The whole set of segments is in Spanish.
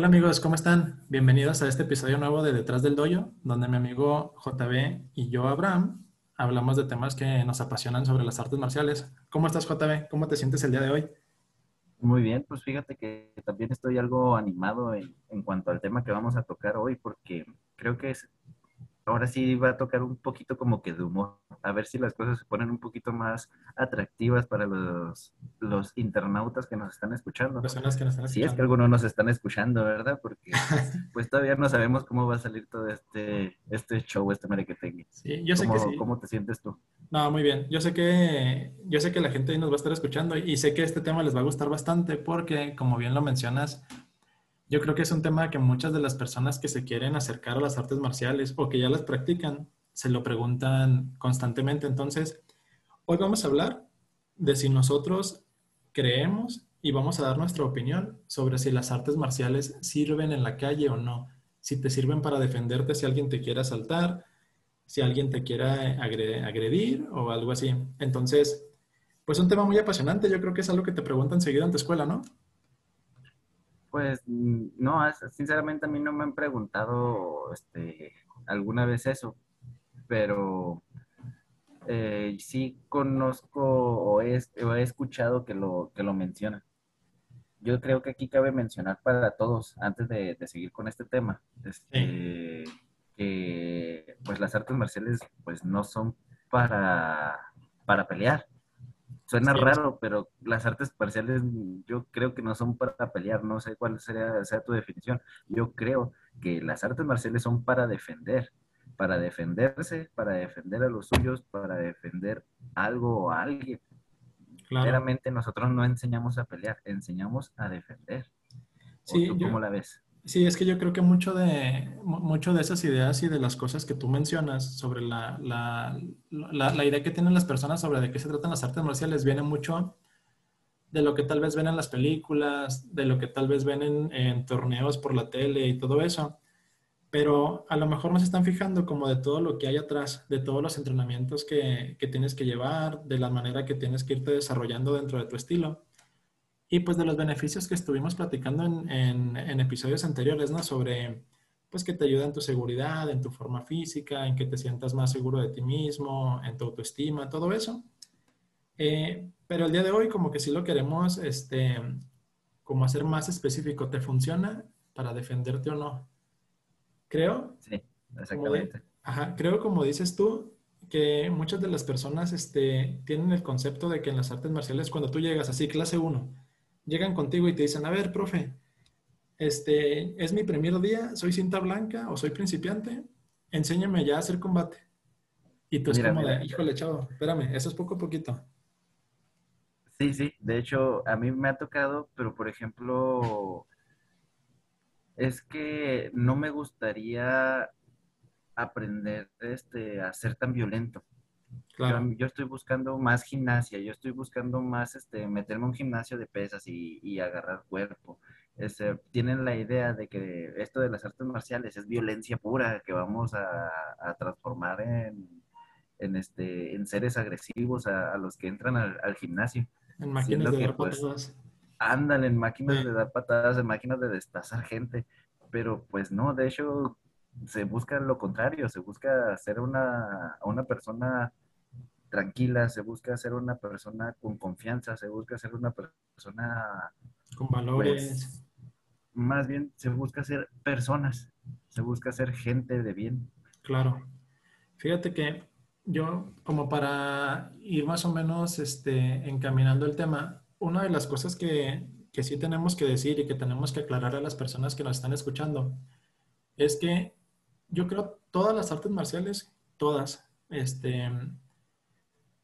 Hola amigos, ¿cómo están? Bienvenidos a este episodio nuevo de Detrás del Doyo, donde mi amigo JB y yo, Abraham, hablamos de temas que nos apasionan sobre las artes marciales. ¿Cómo estás, JB? ¿Cómo te sientes el día de hoy? Muy bien, pues fíjate que también estoy algo animado en, en cuanto al tema que vamos a tocar hoy, porque creo que es ahora sí va a tocar un poquito como que de humor, a ver si las cosas se ponen un poquito más atractivas para los, los internautas que nos están escuchando. Personas que nos están escuchando. Si es que algunos nos están escuchando, ¿verdad? Porque pues todavía no sabemos cómo va a salir todo este, este show, este merequetengue. Sí, yo sé que sí. ¿Cómo te sientes tú? No, muy bien. Yo sé que yo sé que la gente nos va a estar escuchando y sé que este tema les va a gustar bastante porque, como bien lo mencionas, yo creo que es un tema que muchas de las personas que se quieren acercar a las artes marciales o que ya las practican se lo preguntan constantemente. Entonces, hoy vamos a hablar de si nosotros creemos y vamos a dar nuestra opinión sobre si las artes marciales sirven en la calle o no. Si te sirven para defenderte si alguien te quiere asaltar, si alguien te quiera agredir o algo así. Entonces, pues un tema muy apasionante. Yo creo que es algo que te preguntan seguido en tu escuela, ¿no? Pues no, sinceramente a mí no me han preguntado este, alguna vez eso, pero eh, sí conozco o he, escuchado que lo, que lo mencionan. Yo creo que aquí cabe mencionar para todos, antes de, seguir con este tema, este, que pues las artes marciales pues no son para, para pelear, Suena raro, pero las artes parciales yo creo que no son para pelear, no sé cuál sería, sea tu definición. Yo creo que las artes marciales son para defender, para defenderse, para defender a los suyos, para defender algo o a alguien. Claramente nosotros no enseñamos a pelear, enseñamos a defender. Sí, ¿Cómo la ves? Sí, es que yo creo que mucho de, mucho de esas ideas y de las cosas que tú mencionas sobre la, la, la, idea que tienen las personas sobre de qué se tratan las artes marciales viene mucho de lo que tal vez ven en las películas, de lo que tal vez ven en, en, torneos por la tele y todo eso. Pero a lo mejor no se están fijando como de todo lo que hay atrás, de todos los entrenamientos que, que tienes que llevar, de la manera que tienes que irte desarrollando dentro de tu estilo. Y pues de los beneficios que estuvimos platicando en, en, episodios anteriores, ¿no? Sobre, pues que te ayuda en tu seguridad, en tu forma física, en que te sientas más seguro de ti mismo, en tu autoestima, todo eso. Eh, pero el día de hoy como que sí lo queremos, este, como hacer más específico. ¿Te funciona para defenderte o no? Creo. Sí, exactamente. ajá, creo como dices tú, que muchas de las personas este, tienen el concepto de que en las artes marciales, cuando tú llegas así, clase 1, llegan contigo y te dicen, a ver, profe, este, es mi primer día, soy cinta blanca o soy principiante, enséñame ya a hacer combate. Y tú es como de, híjole, chavo, espérame, eso es poco a poquito. Sí, sí, de hecho, a mí me ha tocado, pero por ejemplo, es que no me gustaría aprender este, a ser tan violento. Yo, estoy buscando más gimnasia, yo estoy buscando más este, meterme en un gimnasio de pesas y, agarrar cuerpo. Este, tienen la idea de que esto de las artes marciales es violencia pura, que vamos a, transformar en, en, este, en seres agresivos a, los que entran al, gimnasio. En máquinas de dar pues, patadas. Andan en máquinas de dar patadas, en máquinas de destazar gente. Pero pues no, de hecho se busca lo contrario, se busca ser una, una persona tranquila, se busca ser una persona con confianza, se busca ser una persona con valores. Pues, más bien se busca ser personas, se busca ser gente de bien. Claro. Fíjate que yo, como para ir más o menos este, encaminando el tema, una de las cosas que, que sí tenemos que decir y que tenemos que aclarar a las personas que nos están escuchando es que yo creo todas las artes marciales, todas, este,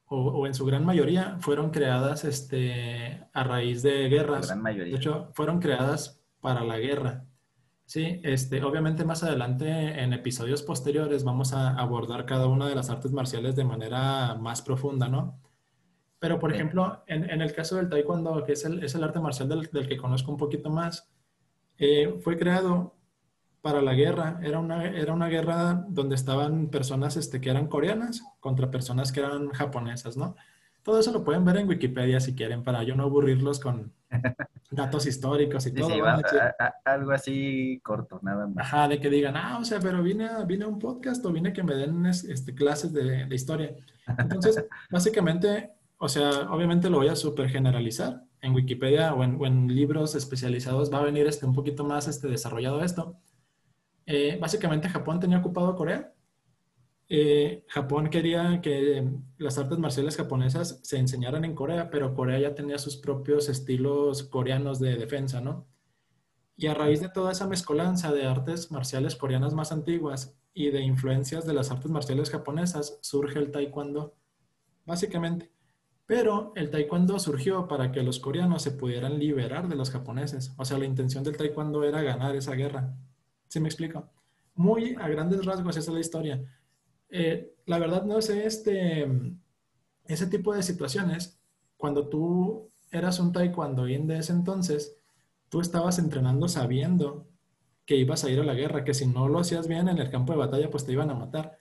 o, en su gran mayoría, fueron creadas este, a raíz de guerras. gran mayoría. De hecho, fueron creadas para la guerra. Sí, este, obviamente más adelante en episodios posteriores vamos a abordar cada una de las artes marciales de manera más profunda, ¿no? Pero, por ejemplo, en, en, el caso del taekwondo, que es el, es el arte marcial del, del, que conozco un poquito más, eh, fue creado para la guerra. Era una, era una guerra donde estaban personas este, que eran coreanas contra personas que eran japonesas, ¿no? Todo eso lo pueden ver en Wikipedia si quieren, para yo no aburrirlos con datos históricos y todo. algo así corto, nada más. Ajá, de que digan, ah, o sea, pero vine a, vine a un podcast o vine a que me den este, clases de, de historia. Entonces, básicamente, o sea, obviamente lo voy a súper generalizar. En Wikipedia o en, o en, libros especializados va a venir este, un poquito más este, desarrollado esto. Eh, básicamente Japón tenía ocupado Corea. Eh, Japón quería que las artes marciales japonesas se enseñaran en Corea, pero Corea ya tenía sus propios estilos coreanos de defensa, ¿no? Y a raíz de toda esa mezcolanza de artes marciales coreanas más antiguas y de influencias de las artes marciales japonesas, surge el taekwondo, básicamente. Pero el taekwondo surgió para que los coreanos se pudieran liberar de los japoneses. O sea, la intención del taekwondo era ganar esa guerra. ¿Sí me explico? Muy a grandes rasgos esa es la historia. Eh, la verdad no sé, este, ese tipo de situaciones, cuando tú eras un taekwondoín de ese entonces, tú estabas entrenando sabiendo que ibas a ir a la guerra, que si no lo hacías bien en el campo de batalla, pues te iban a matar.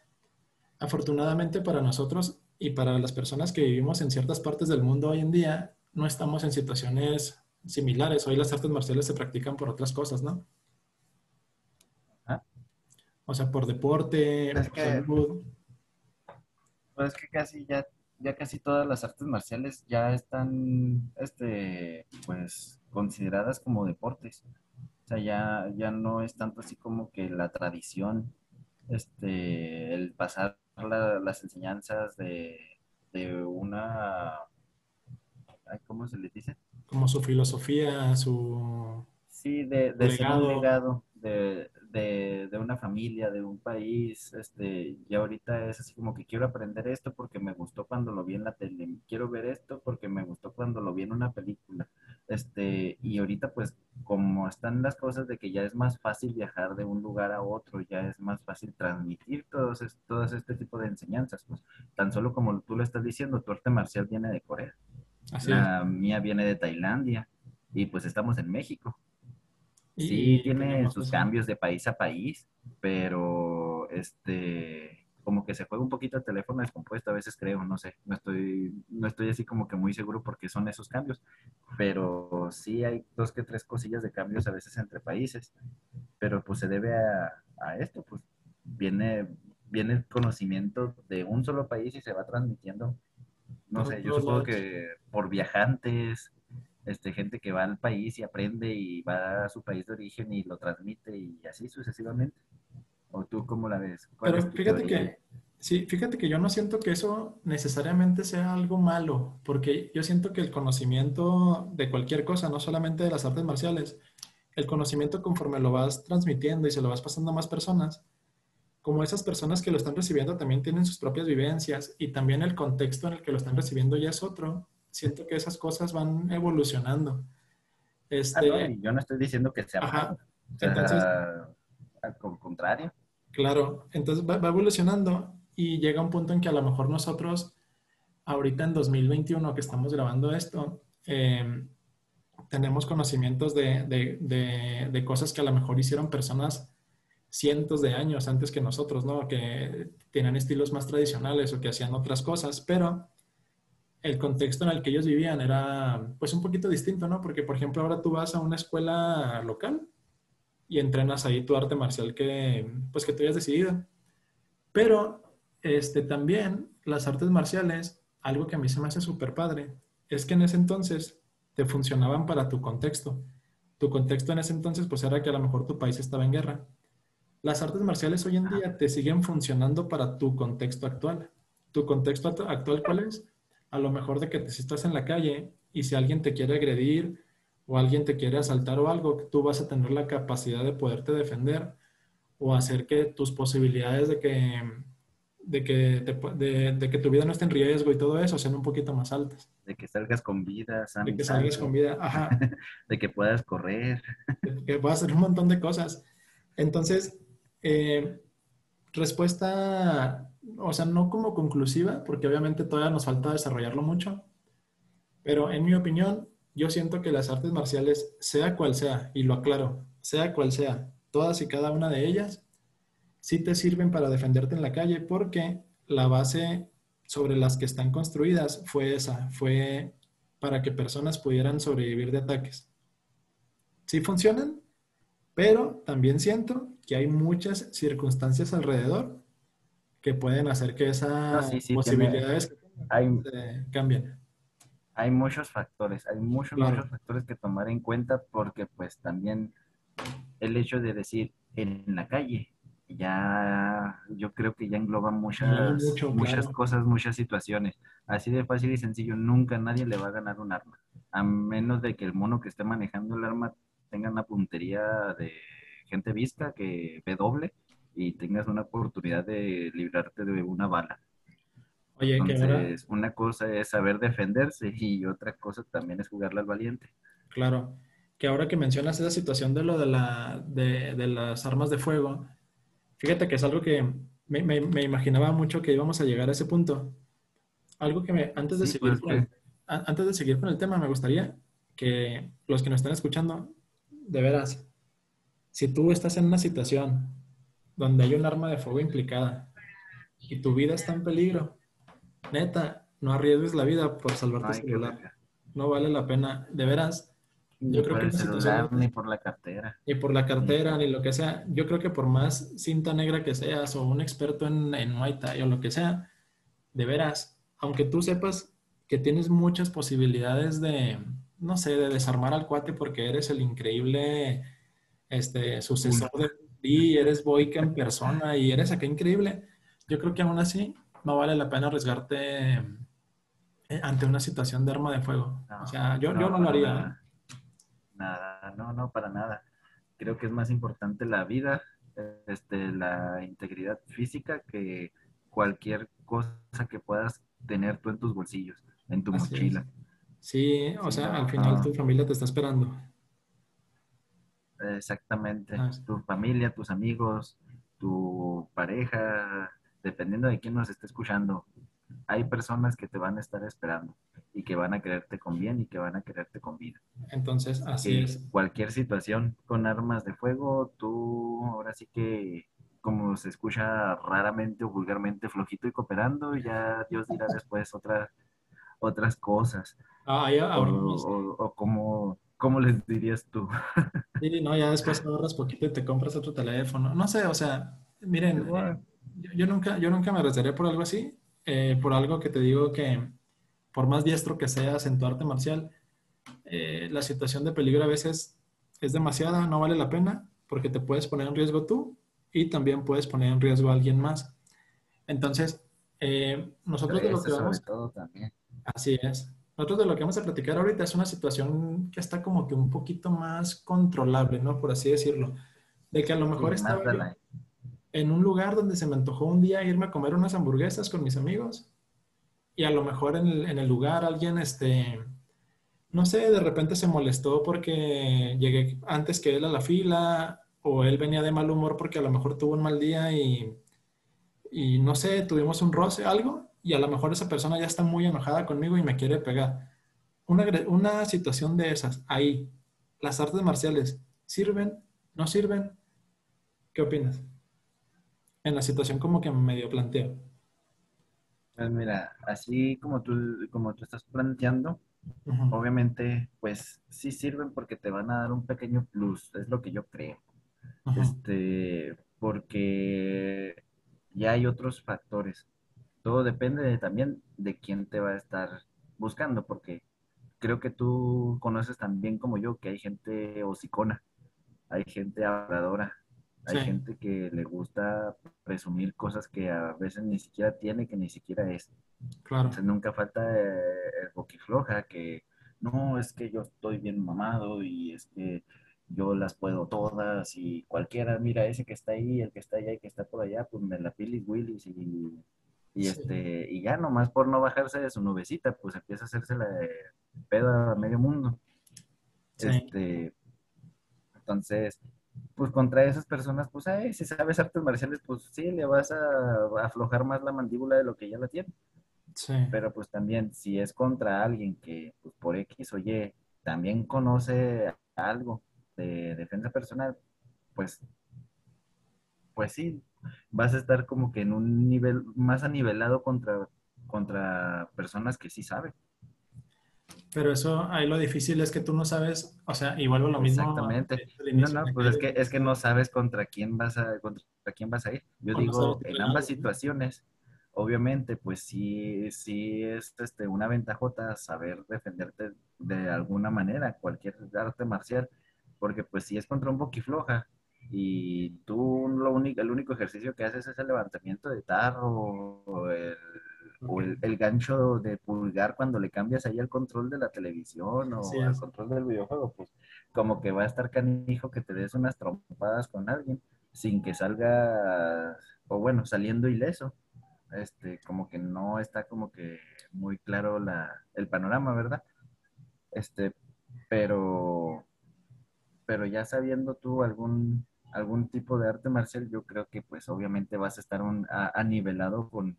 Afortunadamente para nosotros y para las personas que vivimos en ciertas partes del mundo hoy en día, no estamos en situaciones similares. Hoy las artes marciales se practican por otras cosas, ¿no? O sea, por deporte, es por salud. Pues es que casi ya, ya casi todas las artes marciales ya están, este, pues, consideradas como deportes. O sea, ya, ya no es tanto así como que la tradición, este, el pasar las enseñanzas de, de una, ¿cómo se le dice? Como su filosofía, su... Sí, de, de ser un legado, de, de, una familia, de un país, este, y ahorita es así como que quiero aprender esto porque me gustó cuando lo vi en la tele, quiero ver esto porque me gustó cuando lo vi en una película, este, y ahorita pues como están las cosas de que ya es más fácil viajar de un lugar a otro, ya es más fácil transmitir todos, todos este tipo de enseñanzas, pues tan solo como tú lo estás diciendo, tu arte marcial viene de Corea, la mía viene de Tailandia, y pues estamos en México. Sí, tiene sus cambios de país a país, pero este, como que se juega un poquito el teléfono descompuesto, a veces creo, no sé, no estoy, no estoy así como que muy seguro porque son esos cambios, pero sí hay dos que tres cosillas de cambios a veces entre países, pero pues se debe a, a esto, pues viene, viene el conocimiento de un solo país y se va transmitiendo, no sé, yo supongo que por viajantes, este, gente que va al país y aprende y va a su país de origen y lo transmite y así sucesivamente. ¿O tú cómo la ves? Pero fíjate que, sí, fíjate que yo no siento que eso necesariamente sea algo malo, porque yo siento que el conocimiento de cualquier cosa, no solamente de las artes marciales, el conocimiento conforme lo vas transmitiendo y se lo vas pasando a más personas, como esas personas que lo están recibiendo también tienen sus propias vivencias y también el contexto en el que lo están recibiendo ya es otro, siento que esas cosas van evolucionando. Este, ah, yo no estoy diciendo que sea ajá, entonces, al contrario. Claro, entonces va, evolucionando y llega un punto en que a lo mejor nosotros, ahorita en 2021 que estamos grabando esto, em, tenemos conocimientos de, de, de, cosas que a lo mejor hicieron personas cientos de años antes que nosotros, ¿no? Que tienen estilos más tradicionales o que hacían otras cosas, pero el contexto en el que ellos vivían era pues un poquito distinto, ¿no? Porque, por ejemplo, ahora tú vas a una escuela local y entrenas ahí tu arte marcial que, pues, que tú hayas decidido. Pero, este, también las artes marciales, algo que a mí se me hace súper padre, es que en ese entonces te funcionaban para tu contexto. Tu contexto en ese entonces, pues, era que a lo mejor tu país estaba en guerra. Las artes marciales hoy en día te siguen funcionando para tu contexto actual. ¿Tu contexto actual cuál es? A lo mejor de que si estás en la calle y si alguien te quiere agredir o alguien te quiere asaltar o algo, tú vas a tener la capacidad de poderte defender o hacer que tus posibilidades de que, de que, de, que tu vida no esté en riesgo y todo eso sean un poquito más altas. De que salgas con vida, De que salgas con vida, ajá. de que puedas correr. De que puedas hacer un montón de cosas. Entonces, eh, respuesta o sea, no como conclusiva, porque obviamente todavía nos falta desarrollarlo mucho, pero en mi opinión, yo siento que las artes marciales, sea cual sea, y lo aclaro, sea cual sea, todas y cada una de ellas, sí te sirven para defenderte en la calle porque la base sobre las que están construidas fue esa, fue para que personas pudieran sobrevivir de ataques. Sí funcionan, pero también siento que hay muchas circunstancias alrededor que pueden hacer que esas posibilidades cambien. Hay muchos factores, hay muchos, muchos factores que tomar en cuenta porque pues también el hecho de decir en la calle ya yo creo que ya engloba muchas, muchas cosas, muchas situaciones. Así de fácil y sencillo, nunca nadie le va a ganar un arma, a menos de que el mono que esté manejando el arma tenga una puntería de gente vista que ve doble y tengas una oportunidad de librarte de una bala. Oye, Entonces, una cosa es saber defenderse y otra cosa también es jugarle al valiente. Claro, que ahora que mencionas esa situación de lo de, la, de, de las armas de fuego, fíjate que es algo que me, me, imaginaba mucho que íbamos a llegar a ese punto. Algo que me, antes de, seguir con el, antes de seguir con el tema, me gustaría que los que nos están escuchando, de veras, si tú estás en una situación donde hay un arma de fuego implicada y tu vida está en peligro, neta, no arriesgues la vida por salvar tu celular. No vale la pena, de veras. Yo creo que celular, ni por la cartera. Ni por la cartera, ni lo que sea. Yo creo que por más cinta negra que seas o un experto en, en Muay Thai o lo que sea, de veras, aunque tú sepas que tienes muchas posibilidades de, no sé, de desarmar al cuate porque eres el increíble este, sucesor de ti, eres Boyka en persona y eres acá increíble. Yo creo que aún así no vale la pena arriesgarte eh, ante una situación de arma de fuego. o sea, yo no, lo haría. Nada. nada, no, no, para nada. Creo que es más importante la vida, este, la integridad física que cualquier cosa que puedas tener tú en tus bolsillos, en tu mochila. Sí, o sea, al final tu familia te está esperando. Exactamente. Ah, tu familia, tus amigos, tu pareja, dependiendo de quién nos esté escuchando, hay personas que te van a estar esperando y que van a quererte con bien y que van a quererte con vida. Entonces, así es. Cualquier situación con armas de fuego, tú ahora sí que como se escucha raramente o vulgarmente flojito y cooperando, ya Dios dirá después otras otras cosas. Ah, ya, o, o, como ¿Cómo les dirías tú? Sí, no, ya después ahorras poquito y te compras otro teléfono. No sé, o sea, miren, eh, yo, nunca, yo nunca me arrestaría por algo así, eh, por algo que te digo que por más diestro que seas en tu arte marcial, eh, la situación de peligro a veces es demasiada, no vale la pena, porque te puedes poner en riesgo tú y también puedes poner en riesgo a alguien más. Entonces, nosotros de lo que vamos... Todo también. Así es. Nosotros de lo que vamos a platicar ahorita es una situación que está como que un poquito más controlable, ¿no? Por así decirlo. De que a lo mejor estaba en un lugar donde se me antojó un día irme a comer unas hamburguesas con mis amigos y a lo mejor en el, en el lugar alguien, este, no sé, de repente se molestó porque llegué antes que él a la fila o él venía de mal humor porque a lo mejor tuvo un mal día y, y no sé, tuvimos un roce, algo y a lo mejor esa persona ya está muy enojada conmigo y me quiere pegar. Una, una situación de esas, ahí, las artes marciales, ¿sirven? ¿No sirven? ¿Qué opinas? En la situación como que me medio planteo. Pues mira, así como tú, como tú estás planteando, obviamente, pues sí sirven porque te van a dar un pequeño plus, es lo que yo creo. Este, porque ya hay otros factores todo depende también de quién te va a estar buscando, porque creo que tú conoces también como yo que hay gente hocicona, hay gente habladora, hay gente que le gusta presumir cosas que a veces ni siquiera tiene, que ni siquiera es. Claro. Entonces nunca falta el boquifloja que no, es que yo estoy bien mamado y es que yo las puedo todas y cualquiera, mira ese que está ahí, el que está allá y que está por allá, pues me la pilis willis y y, este, y ya nomás por no bajarse de su nubecita, pues empieza a hacerse la pedo a medio mundo. Este, entonces, pues contra esas personas, pues, ay, si sabes artes marciales, pues sí, le vas a, aflojar más la mandíbula de lo que ya la tiene. Sí. Pero pues también, si es contra alguien que, pues por X o Y, también conoce algo de defensa personal, pues pues sí, vas a estar como que en un nivel más anivelado contra, contra personas que sí saben. Pero eso, ahí lo difícil es que tú no sabes, o sea, igual lo mismo. Exactamente. No, no, pues es que, es que no sabes contra quién vas a, contra quién vas a ir. Yo digo, en ambas situaciones, obviamente, pues sí, sí es este, una ventajota saber defenderte de alguna manera, cualquier arte marcial, porque pues si es contra un boquifloja y tú lo único, el único ejercicio que haces es el levantamiento de tarro o el o el, gancho de pulgar cuando le cambias ahí el control de la televisión o el control del videojuego, pues como que va a estar canijo que te des unas trompadas con alguien sin que salga, o bueno, saliendo ileso. Este, como que no está como que muy claro la, el panorama, ¿verdad? Este, pero, pero ya sabiendo tú algún, algún tipo de arte marcial, yo creo que pues obviamente vas a estar un, a, nivelado con,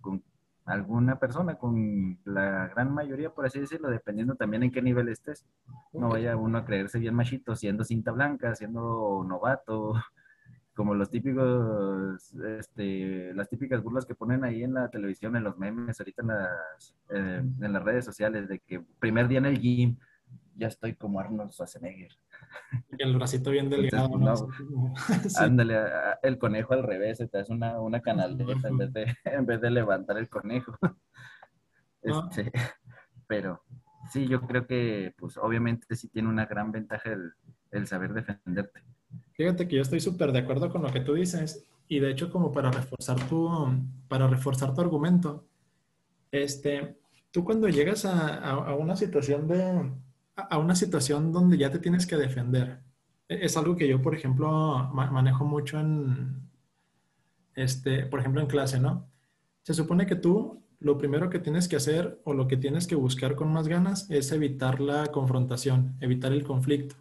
con alguna persona, con la gran mayoría, por así decirlo, dependiendo también en qué nivel estés. No vaya uno a creerse bien machito siendo cinta blanca, siendo novato, como los típicos, este, las típicas burlas que ponen ahí en la televisión, en los memes, ahorita en las, eh, en las redes sociales, de que primer día en el gym, ya estoy como Arnold Schwarzenegger. Y el bracito bien delgado, Ándale, el conejo al revés, te hace una, una canaleta en vez, de, en vez de levantar el conejo. Este, pero sí, yo creo que, pues obviamente sí tiene una gran ventaja el, el saber defenderte. Fíjate que yo estoy súper de acuerdo con lo que tú dices y de hecho como para reforzar tu, para reforzar tu argumento, este, tú cuando llegas a, a una situación de, a una situación donde ya te tienes que defender. E, es algo que yo, por ejemplo, manejo mucho en, este, por ejemplo, en clase, ¿no? Se supone que tú lo primero que tienes que hacer o lo que tienes que buscar con más ganas es evitar la confrontación, evitar el conflicto.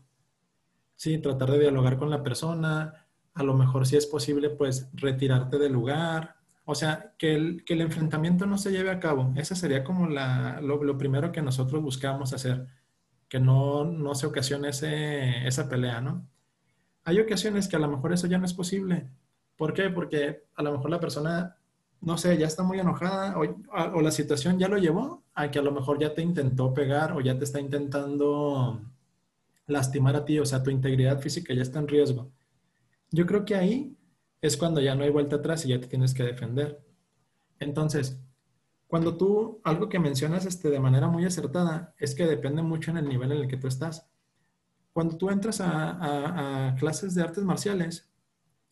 Sí, tratar de dialogar con la persona, a lo mejor si es posible, pues retirarte del lugar. O sea, que el, que el enfrentamiento no se lleve a cabo. Esa sería como la, lo, lo primero que nosotros buscamos hacer que no, no se ocasione ese, esa pelea, ¿no? Hay ocasiones que a lo mejor eso ya no es posible. ¿Por qué? Porque a lo mejor la persona, no sé, ya está muy enojada o, o la situación ya lo llevó a que a lo mejor ya te intentó pegar o ya te está intentando lastimar a ti, o sea, tu integridad física ya está en riesgo. Yo creo que ahí es cuando ya no hay vuelta atrás y ya te tienes que defender. Entonces, cuando tú, algo que mencionas este, de manera muy acertada, es que depende mucho en el nivel en el que tú estás. Cuando tú entras a, clases de artes marciales,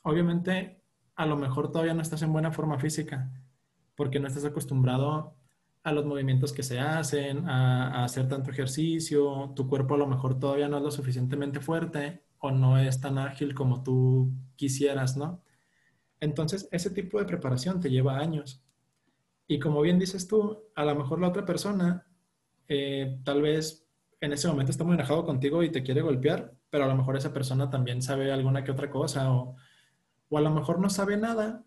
obviamente a lo mejor todavía no estás en buena forma física, porque no estás acostumbrado a los movimientos que se hacen, a, a, hacer tanto ejercicio, tu cuerpo a lo mejor todavía no es lo suficientemente fuerte o no es tan ágil como tú quisieras, ¿no? Entonces, ese tipo de preparación te lleva años. Y como bien dices tú, a lo mejor la otra persona eh, tal vez en ese momento está muy enojado contigo y te quiere golpear, pero a lo mejor esa persona también sabe alguna que otra cosa o, o a lo mejor no sabe nada,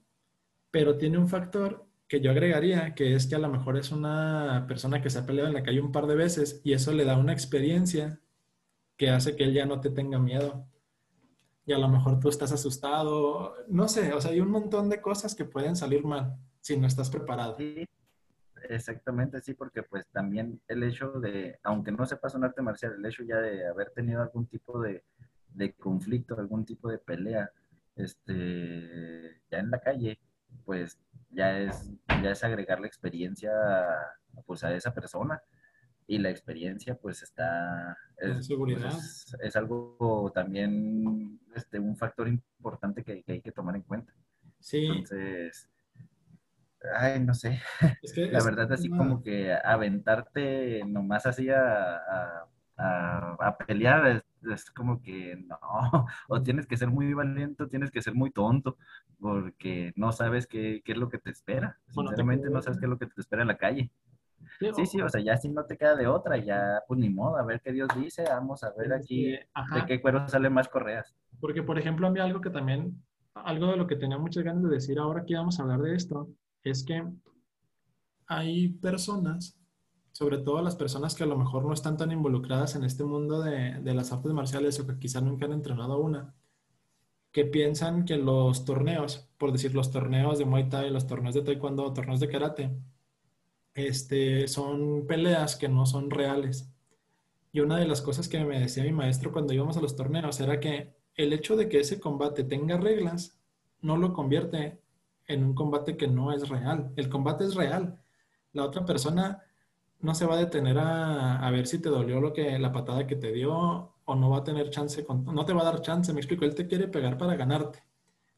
pero tiene un factor que yo agregaría, que es que a lo mejor es una persona que se ha peleado en la calle un par de veces y eso le da una experiencia que hace que él ya no te tenga miedo. Y a lo mejor tú estás asustado, no sé, o sea, hay un montón de cosas que pueden salir mal si no estás preparado. Sí, exactamente, sí, porque pues también el hecho de, aunque no sepas un arte marcial, el hecho ya de haber tenido algún tipo de, de conflicto, algún tipo de pelea, este, ya en la calle, pues ya es, ya es agregar la experiencia pues a esa persona. Y la experiencia pues está es, seguridad. pues, es, algo también este un factor importante que, que, hay que tomar en cuenta. Sí. Entonces ay, no sé. la verdad, así como que aventarte nomás así a, pelear es, como que no. O tienes que ser muy valiente, tienes que ser muy tonto, porque no sabes qué, es lo que te espera. Sinceramente, no sabes qué es lo que te espera en la calle. Sí, sí, o sea, ya si no te queda de otra, ya pues ni modo, a ver qué Dios dice, vamos a ver aquí de qué cuero salen más correas. Porque, por ejemplo, a mí algo que también, algo de lo que tenía muchas ganas de decir ahora que íbamos a hablar de esto, es que hay personas, sobre todo las personas que a lo mejor no están tan involucradas en este mundo de, las artes marciales o que quizás nunca han entrenado una, que piensan que los torneos, por decir los torneos de Muay Thai, los torneos de Taekwondo, torneos de Karate, este, son peleas que no son reales. Y una de las cosas que me decía mi maestro cuando íbamos a los torneos era que el hecho de que ese combate tenga reglas no lo convierte en un combate que no es real. El combate es real. La otra persona no se va a detener a, ver si te dolió lo que la patada que te dio o no va a tener chance, no te va a dar chance, me explico, él te quiere pegar para ganarte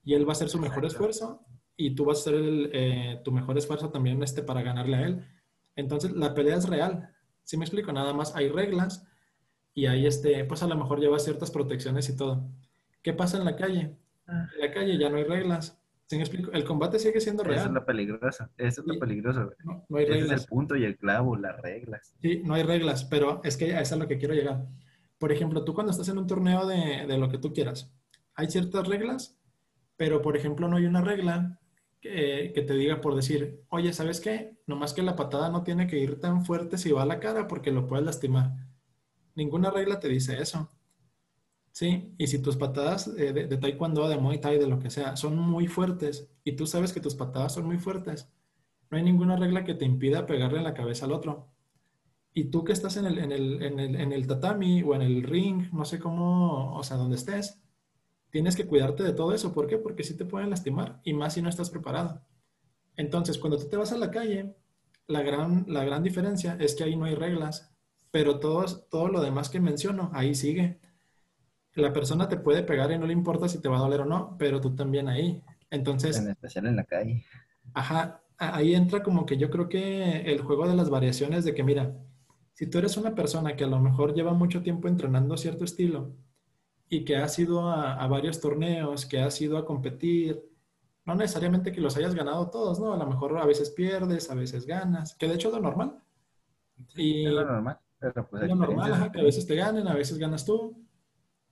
y él va a hacer su mejor esfuerzo y tú vas a hacer eh, tu mejor esfuerzo también este, para ganarle a él. Entonces la pelea es real, ¿sí me explico? Nada más hay reglas y ahí este, pues a lo mejor lleva ciertas protecciones y todo. ¿Qué pasa en la calle? Ah. En la calle ya no hay reglas, el combate sigue siendo real. Eso es lo peligroso. Eso es lo peligroso. No, hay reglas. es el punto y el clavo, las reglas. Sí, no hay reglas, pero es que a eso es a lo que quiero llegar. Por ejemplo, tú cuando estás en un torneo de, de lo que tú quieras, hay ciertas reglas, pero por ejemplo no hay una regla que, que, te diga por decir, oye, ¿sabes qué? Nomás que la patada no tiene que ir tan fuerte si va a la cara porque lo puedes lastimar. Ninguna regla te dice eso. Sí, y si tus patadas eh, de, taekwondo, de muay thai, de lo que sea, son muy fuertes y tú sabes que tus patadas son muy fuertes, no hay ninguna regla que te impida pegarle la cabeza al otro. Y tú que estás en el, en el, en el, en el tatami o en el ring, no sé cómo, o sea, donde estés, tienes que cuidarte de todo eso. ¿Por qué? Porque sí te pueden lastimar y más si no estás preparado. Entonces, cuando tú te vas a la calle, la gran, la gran diferencia es que ahí no hay reglas, pero todo, todo lo demás que menciono, ahí sigue la persona te puede pegar y no le importa si te va a doler o no, pero tú también ahí. Entonces... En especial en la calle. Ajá, ahí entra como que yo creo que el juego de las variaciones de que, mira, si tú eres una persona que a lo mejor lleva mucho tiempo entrenando cierto estilo y que has ido a, varios torneos, que has ido a competir, no necesariamente que los hayas ganado todos, ¿no? A lo mejor a veces pierdes, a veces ganas, que de hecho es lo normal. Y es lo normal. Pero pues es lo normal, que a veces te ganen, a veces ganas tú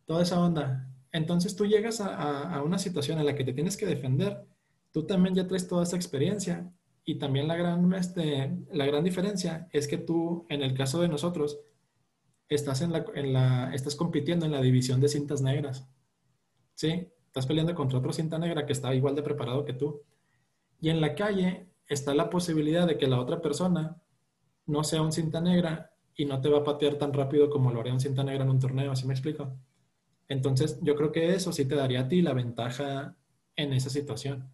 toda esa onda. Entonces tú llegas a, una situación en la que te tienes que defender, tú también ya traes toda esa experiencia y también la gran, este, la gran diferencia es que tú, en el caso de nosotros, estás, en la, estás compitiendo en la división de cintas negras. ¿Sí? Estás peleando contra otro cinta negra que está igual de preparado que tú. Y en la calle está la posibilidad de que la otra persona no sea un cinta negra y no te va a patear tan rápido como lo haría un cinta negra en un torneo, ¿así me explico? Entonces, yo creo que eso sí te daría a ti la ventaja en esa situación,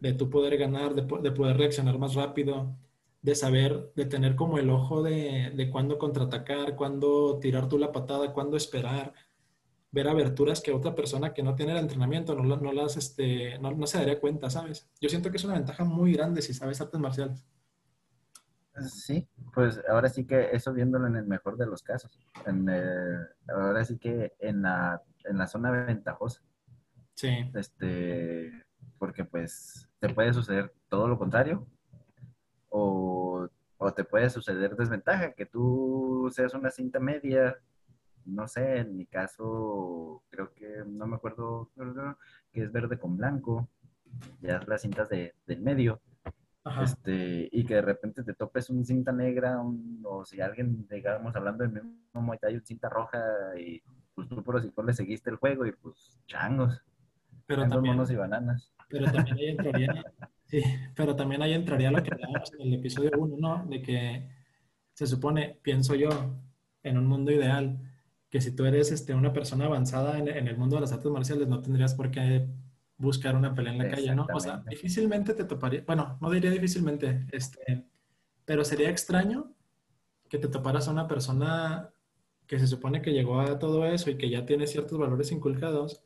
de tú poder ganar, de, poder reaccionar más rápido, de saber, de tener como el ojo de, de cuándo contraatacar, cuándo tirar tú la patada, cuándo esperar, ver aberturas que otra persona que no tiene el entrenamiento no, no las, este, no, no se daría cuenta, ¿sabes? Yo siento que es una ventaja muy grande si sabes artes marciales. Sí, pues ahora sí que eso viéndolo en el mejor de los casos. En, ahora sí que en la, en la zona ventajosa. Sí. Este, porque pues te puede suceder todo lo contrario o, o, te puede suceder desventaja, que tú seas una cinta media, no sé, en mi caso creo que, no me acuerdo, que es verde con blanco, ya las cintas de, del medio este, y que de repente te topes un cinta negra, o si alguien, digamos, hablando de mismo Muay un cinta roja, y pues tú por así le seguiste el juego, y pues changos. Pero también, monos y bananas. Pero también ahí entraría, sí, pero también ahí entraría lo que hablábamos en el episodio 1, ¿no? De que se supone, pienso yo, en un mundo ideal, que si tú eres este, una persona avanzada en, en el mundo de las artes marciales, no tendrías por qué buscar una pelea en la calle, ¿no? O sea, difícilmente te toparía, bueno, no diría difícilmente, este, pero sería extraño que te toparas a una persona que se supone que llegó a todo eso y que ya tiene ciertos valores inculcados,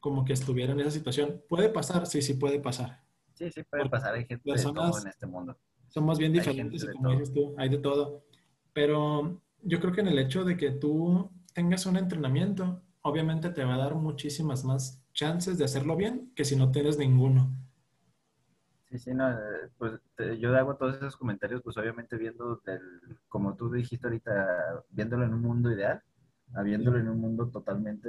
como que estuviera en esa situación. ¿Puede pasar? Sí, sí puede pasar. Sí, sí puede pasar. Hay gente de todo en este mundo. Somos bien diferentes, como dices tú, hay de todo. Pero yo creo que en el hecho de que tú tengas un entrenamiento, obviamente te va a dar muchísimas más chances de hacerlo bien que si no tienes ninguno. Sí, sí, no, eh, pues yo hago todos esos comentarios, pues obviamente viendo, del, como tú dijiste ahorita, viéndolo en un mundo ideal, habiéndolo en un mundo totalmente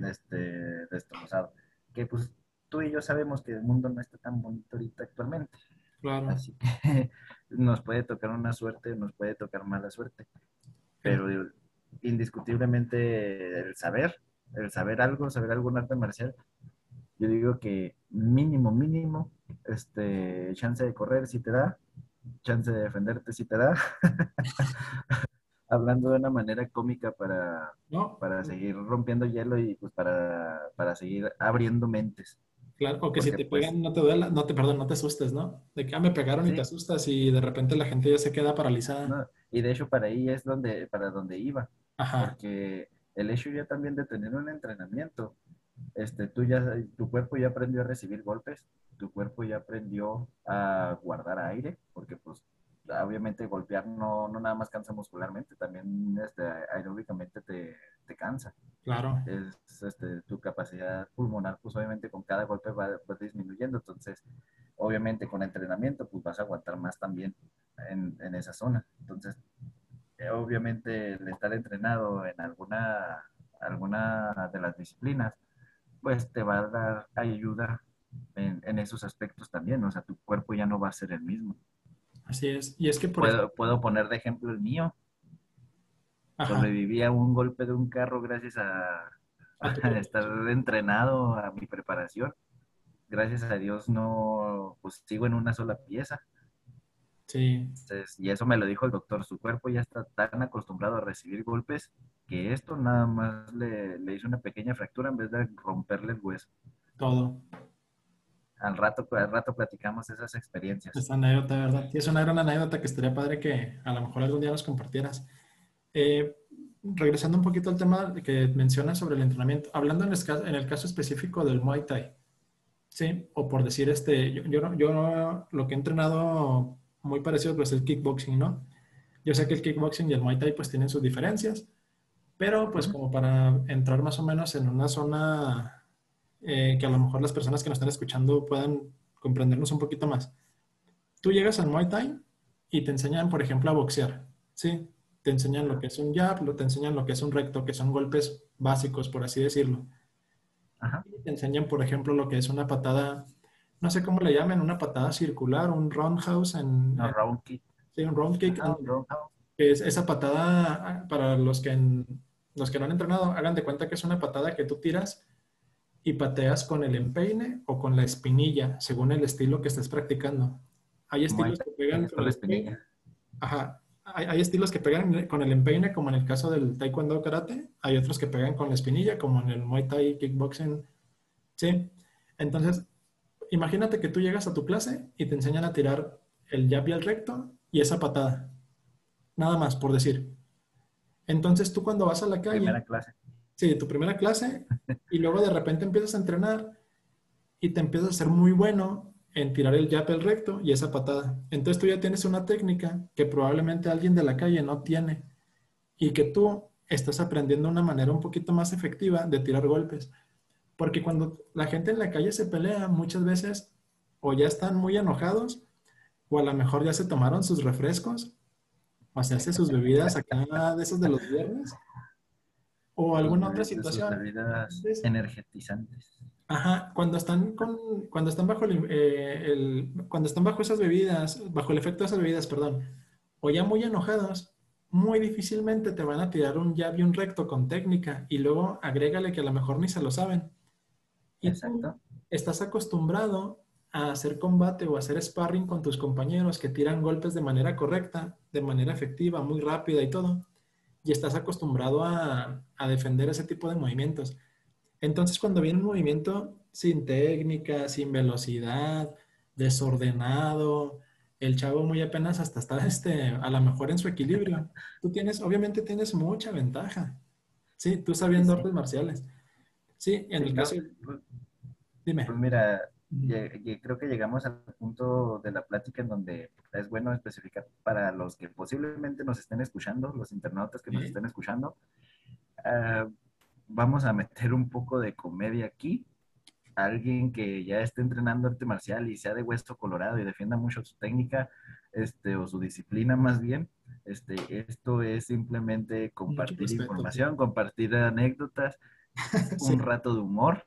este, destrozado. Que pues tú y yo sabemos que el mundo no está tan bonito ahorita actualmente. Claro. Así que nos puede tocar una suerte, nos puede tocar mala suerte. Pero indiscutiblemente el saber el saber algo, saber algún arte marcial, yo digo que mínimo, mínimo, este, chance de correr si te da, chance de defenderte si te da. Hablando de una manera cómica para, para seguir rompiendo hielo y pues para, para seguir abriendo mentes. Claro, o que si te pues, pegan, no te duela, no te, perdón, no te asustes, ¿no? De que ah, me pegaron y te asustas y de repente la gente ya se queda paralizada. y de hecho para ahí es donde, para donde iba. Ajá. Porque el hecho ya también de tener un entrenamiento, este, tú ya, tu cuerpo ya aprendió a recibir golpes, tu cuerpo ya aprendió a guardar aire, porque pues obviamente golpear no, no nada más cansa muscularmente, también este, aeróbicamente te, te cansa. Claro. Es, este, tu capacidad pulmonar, pues obviamente con cada golpe va, disminuyendo. Entonces, obviamente con entrenamiento, pues vas a aguantar más también en, en esa zona. Entonces, obviamente el estar entrenado en alguna, alguna de las disciplinas, pues te va a dar ayuda en, en, esos aspectos también. O sea, tu cuerpo ya no va a ser el mismo. Así es. Y es que por puedo, puedo poner de ejemplo el mío. Sobrevivía un golpe de un carro gracias a, estar entrenado, a mi preparación. Gracias a Dios no, pues sigo en una sola pieza. Sí. y eso me lo dijo el doctor, su cuerpo ya está tan acostumbrado a recibir golpes que esto nada más le, le hizo una pequeña fractura en vez de romperle el hueso. Todo. Al rato, al rato platicamos esas experiencias. Esa anécdota, ¿verdad? Y es una gran anécdota que estaría padre que a lo mejor algún día nos compartieras. Eh, regresando un poquito al tema que mencionas sobre el entrenamiento, hablando en el, en el, caso específico del Muay Thai, ¿sí? O por decir, este, yo, yo, yo lo que he entrenado muy parecido pues el kickboxing, ¿no? Yo sé que el kickboxing y el Muay Thai pues tienen sus diferencias, pero pues como para entrar más o menos en una zona eh, que a lo mejor las personas que nos están escuchando puedan comprendernos un poquito más. Tú llegas al Muay Thai y te enseñan, por ejemplo, a boxear, ¿sí? te enseñan lo que es un jab, te enseñan lo que es un recto, que son golpes básicos, por así decirlo. te enseñan, por ejemplo, lo que es una patada, no sé cómo le llaman, una patada circular, un roundhouse en... Un round kick. Sí, un round kick. Que es esa patada, para los que, los que no han entrenado, hagan de cuenta que es una patada que tú tiras y pateas con el empeine o con la espinilla, según el estilo que estés practicando. Hay estilos que pegan con la espinilla. Ajá, hay, estilos que pegan con el empeine, como en el caso del taekwondo karate. Hay otros que pegan con la espinilla, como en el muay thai, kickboxing. ¿Sí? Entonces, imagínate que tú llegas a tu clase y te enseñan a tirar el jab y el recto y esa patada. Nada más, por decir. Entonces, tú cuando vas a la calle... Primera clase. Sí, tu primera clase. y luego de repente empiezas a entrenar y te empiezas a ser muy bueno en tirar el jab el recto y esa patada. Entonces tú ya tienes una técnica que probablemente alguien de la calle no tiene y que tú estás aprendiendo una manera un poquito más efectiva de tirar golpes. Porque cuando la gente en la calle se pelea, muchas veces o ya están muy enojados o a lo mejor ya se tomaron sus refrescos o se hace sus bebidas acá de esos de los viernes o alguna otra situación. bebidas energetizantes. Ajá, cuando están con, cuando están bajo eh, el, cuando están bajo esas bebidas, bajo el efecto de esas bebidas, perdón, o ya muy enojados, muy difícilmente te van a tirar un jab y un recto con técnica y luego agrégale que a lo mejor ni se lo saben. Y Exacto. estás acostumbrado a hacer combate o hacer sparring con tus compañeros que tiran golpes de manera correcta, de manera efectiva, muy rápida y todo. Y estás acostumbrado a, a defender ese tipo de movimientos. Entonces, cuando viene un movimiento sin técnica, sin velocidad, desordenado, el chavo muy apenas hasta está este, a lo mejor en su equilibrio. Tú tienes, obviamente tienes mucha ventaja. Sí, tú sabiendo artes marciales. Sí, en el caso... Dime. Pues mira, creo que llegamos al punto de la plática en donde es bueno especificar para los que posiblemente nos estén escuchando, los internautas que nos estén escuchando, uh, vamos a meter un poco de comedia aquí. Alguien que ya esté entrenando arte marcial y sea de hueso colorado y defienda mucho su técnica, este, o su disciplina más bien, este, esto es simplemente compartir información, compartir anécdotas, un rato de humor.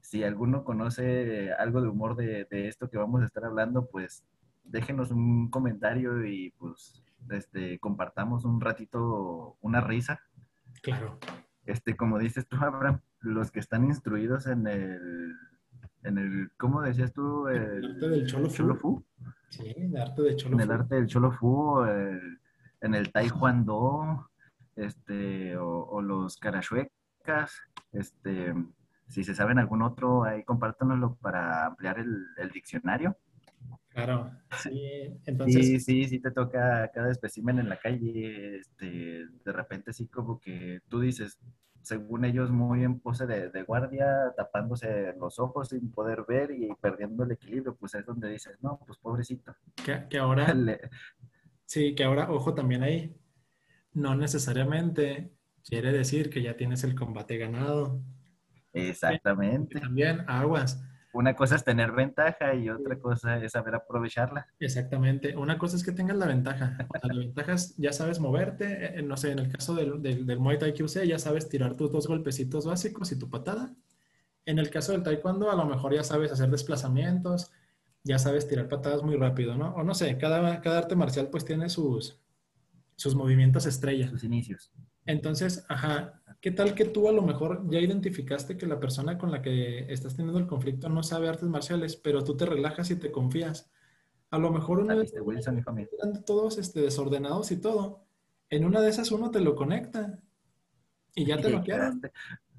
Si alguno conoce algo de humor de, de, esto que vamos a estar hablando, pues déjenos un comentario y pues este, compartamos un ratito una risa. Claro este, como dices tú, Abraham, los que están instruidos en el, en el, ¿cómo decías tú? El, arte del cholo, cholo fu. Sí, el arte del cholo En el arte del cholo fu, en el taekwondo, este, o, los este, si se saben algún otro, ahí compártanoslo para ampliar el, el diccionario. Claro, sí, entonces... Sí, sí, sí te toca cada espécimen en la calle, este, de repente sí como que tú dices, según ellos muy en pose de, guardia, tapándose los ojos sin poder ver y perdiendo el equilibrio, pues es donde dices, no, pues pobrecito. Que, ahora... Sí, que ahora, ojo también ahí, no necesariamente quiere decir que ya tienes el combate ganado. Exactamente. También aguas una cosa es tener ventaja y otra cosa es saber aprovecharla. Exactamente. Una cosa es que tengas la ventaja. la ventaja es, ya sabes moverte. Eh, no sé, en el caso del, del, Muay Thai QC, ya sabes tirar tus dos golpecitos básicos y tu patada. En el caso del Taekwondo, a lo mejor ya sabes hacer desplazamientos, ya sabes tirar patadas muy rápido, ¿no? O no sé, cada, cada arte marcial pues tiene sus, sus movimientos estrella. Sus inicios. Entonces, ajá, ¿Qué tal que tú a lo mejor ya identificaste que la persona con la que estás teniendo el conflicto no sabe artes marciales, pero tú te relajas y te confías? A lo mejor una vez todos este, desordenados y todo, en una de esas uno te lo conecta y ya te lo quedan.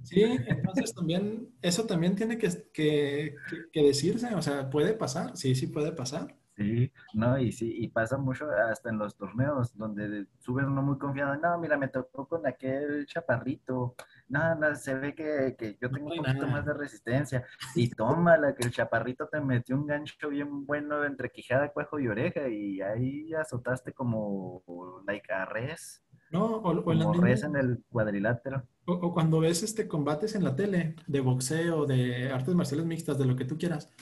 Sí, entonces también, eso también tiene que, que, que, decirse, o sea, puede pasar, sí, sí puede pasar. Sí, no, y sí, y pasa mucho hasta en los torneos donde suben uno muy confiado, no, mira, me tocó con aquel chaparrito, no, se ve que, que yo tengo un poquito más de resistencia, y toma la que el chaparrito te metió un gancho bien bueno entre quijada, cuejo y oreja, y ahí azotaste como like a res. No, o, como res en el cuadrilátero. O, o, cuando ves este combates en la tele de boxeo, de artes marciales mixtas, de lo que tú quieras,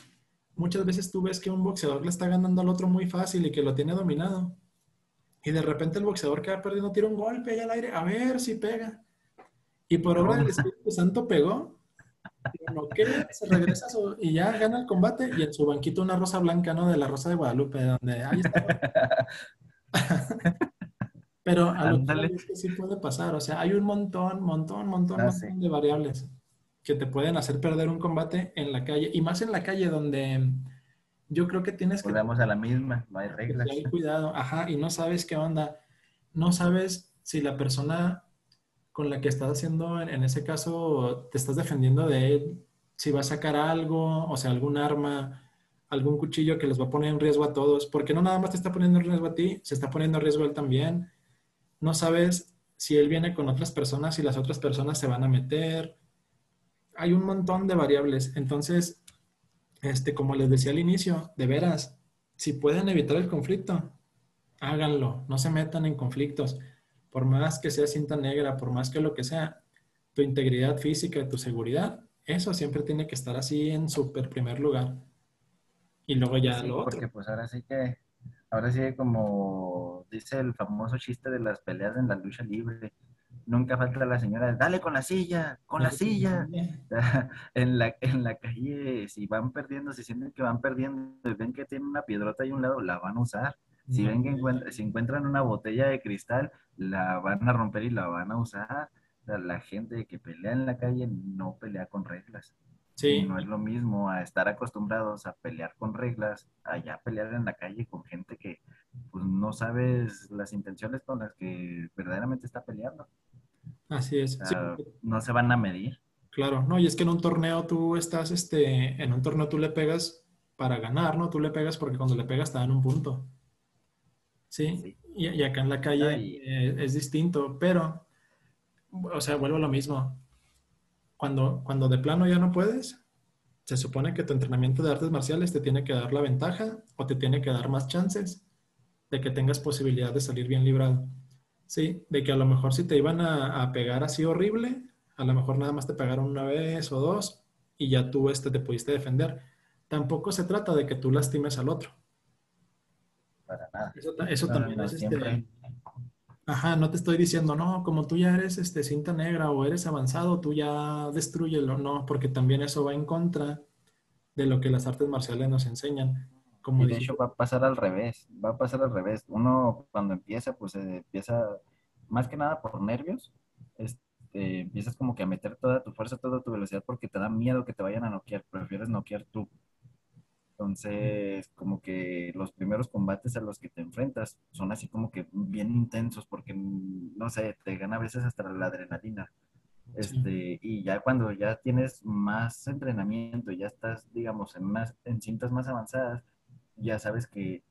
muchas veces tú ves que un boxeador le está ganando al otro muy fácil y que lo tiene dominado. Y de repente el boxeador que va perdiendo tira un golpe ahí al aire, a ver si pega. Y por obra del Espíritu Santo pegó. se regresa y ya gana el combate y en su banquito una rosa blanca, ¿no? De la rosa de Guadalupe, donde ahí está. Pero a lo que sí puede pasar, o sea, hay un montón, montón, montón, ah, montón de variables que te pueden hacer perder un combate en la calle, y más en la calle donde yo creo que tienes que... Volvemos a la misma, no hay reglas. Hay cuidado, ajá, y no sabes qué onda, no sabes si la persona con la que estás haciendo, en, ese caso, te estás defendiendo de él, si va a sacar algo, o sea, algún arma, algún cuchillo que les va a poner en riesgo a todos, porque no nada más te está poniendo en riesgo a ti, se está poniendo en riesgo él también. No sabes si él viene con otras personas y las otras personas se van a meter hay un montón de variables. Entonces, este, como les decía al inicio, de veras, si pueden evitar el conflicto, háganlo, no se metan en conflictos. Por más que sea cinta negra, por más que lo que sea, tu integridad física, tu seguridad, eso siempre tiene que estar así en super primer lugar. Y luego ya lo otro. Porque pues ahora sí que, ahora sí como dice el famoso chiste de las peleas en la lucha libre, nunca falta la señora, dale con la silla, con la silla. en, la, en la calle, si van perdiendo, si sienten que van perdiendo, ven que tienen una piedrota ahí a un lado, la van a usar. Si ven que encuentran, si encuentran una botella de cristal, la van a romper y la van a usar. la gente que pelea en la calle no pelea con reglas. Sí. no es lo mismo a estar acostumbrados a pelear con reglas, a ya pelear en la calle con gente que pues, no sabes las intenciones con las que verdaderamente está peleando. Así es. No se van a medir. Claro, no, y es que en un torneo tú estás, este, en un torneo tú le pegas para ganar, ¿no? Tú le pegas porque cuando le pegas te dan un punto. Sí, Y, acá en la calle eh, es distinto, pero, o sea, vuelvo a lo mismo. Cuando, cuando de plano ya no puedes, se supone que tu entrenamiento de artes marciales te tiene que dar la ventaja o te tiene que dar más chances de que tengas posibilidad de salir bien librado. Sí, de que a lo mejor si te iban a, pegar así horrible, a lo mejor nada más te pegaron una vez o dos y ya tú este, te pudiste defender. Tampoco se trata de que tú lastimes al otro. Para nada. Eso, también es este, Ajá, no te estoy diciendo, no, como tú ya eres este, cinta negra o eres avanzado, tú ya destruyelo. No, porque también eso va en contra de lo que las artes marciales nos enseñan y de hecho va a pasar al revés, va a pasar al revés. Uno cuando empieza, pues empieza más que nada por nervios. Este, eh, empiezas como que a meter toda tu fuerza, toda tu velocidad porque te da miedo que te vayan a noquear, prefieres noquear tú. Entonces, como que los primeros combates a los que te enfrentas son así como que bien intensos porque, no sé, te gana a veces hasta la adrenalina. Este, y ya cuando ya tienes más entrenamiento, ya estás, digamos, en, más, en cintas más avanzadas, ya sabes que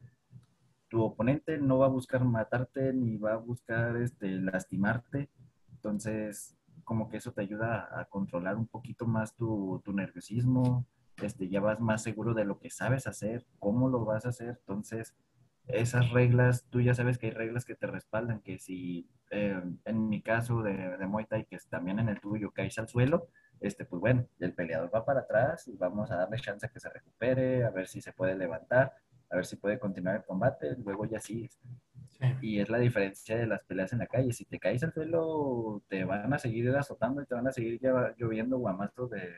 tu oponente no va a buscar matarte ni va a buscar este, lastimarte. Entonces, como que eso te ayuda a, controlar un poquito más tu, tu nerviosismo, este, ya vas más seguro de lo que sabes hacer, cómo lo vas a hacer. Entonces, esas reglas, tú ya sabes que hay reglas que te respaldan, que si eh, en mi caso de, de Muay que es también en el tuyo, caes al suelo, este, pues bueno, el peleador va para atrás y vamos a darle chance a que se recupere, a ver si se puede levantar, a ver si puede continuar el combate, luego ya sigues. Y es la diferencia de las peleas en la calle. Si te caes al suelo, te van a seguir azotando y te van a seguir lloviendo guamazos de,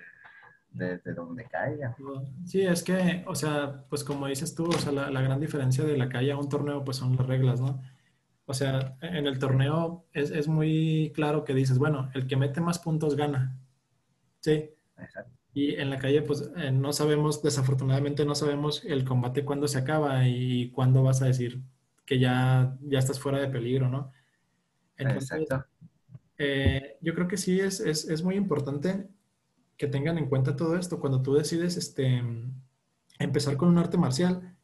de, donde caiga. Sí, es que, o sea, pues como dices tú, o sea, la, la, gran diferencia de la calle a un torneo, pues son las reglas, ¿no? O sea, en el torneo es, es muy claro que dices, bueno, el que mete más puntos gana. Sí. Exacto. Y en la calle, pues eh, no sabemos, desafortunadamente no sabemos el combate cuándo se acaba y cuándo vas a decir que ya, ya estás fuera de peligro, ¿no? Entonces, Exacto. Eh, yo creo que sí es, es, es muy importante que tengan en cuenta todo esto cuando tú decides este, empezar con un arte marcial,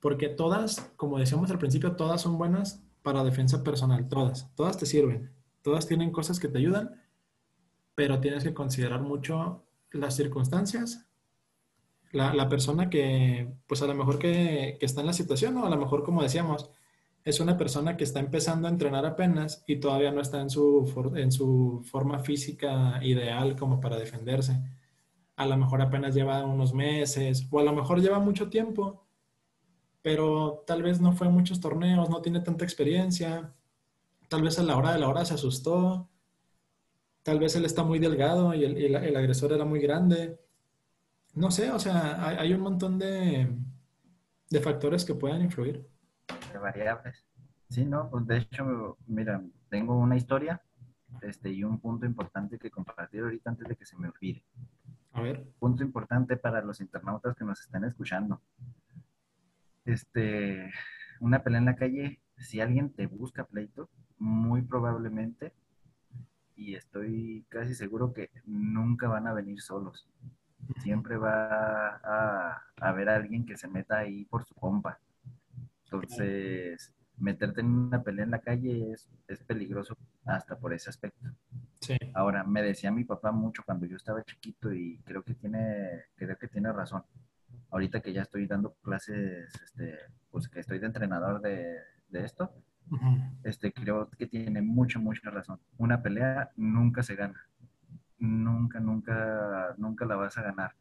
porque todas, como decíamos al principio, todas son buenas para defensa personal, todas, todas te sirven, todas tienen cosas que te ayudan, pero tienes que considerar mucho las circunstancias, la, la persona que, pues a lo mejor que, que está en la situación, o a lo mejor, como decíamos, es una persona que está empezando a entrenar apenas y todavía no está en su, en su forma física ideal como para defenderse. A lo mejor apenas lleva unos meses o a lo mejor lleva mucho tiempo, pero tal vez no fue a muchos torneos, no tiene tanta experiencia, tal vez a la hora de la hora se asustó, tal vez él está muy delgado y el, el, agresor era muy grande. No sé, o sea, hay, hay un montón de, de factores que puedan influir variables. Sí, no, pues de hecho, mira, tengo una historia este, y un punto importante que compartir ahorita antes de que se me olvide. A ver. Punto importante para los internautas que nos están escuchando. Este, una pelea en la calle, si alguien te busca pleito, muy probablemente, y estoy casi seguro que nunca van a venir solos. Siempre va a haber alguien que se meta ahí por su compa. Entonces, meterte en una pelea en la calle es, es peligroso hasta por ese aspecto. Sí. Ahora, me decía mi papá mucho cuando yo estaba chiquito y creo que tiene, creo que tiene razón. Ahorita que ya estoy dando clases, este, pues que estoy de entrenador de, de esto, este, creo que tiene mucha, mucha razón. Una pelea nunca se gana. Nunca, nunca, nunca la vas a ganar.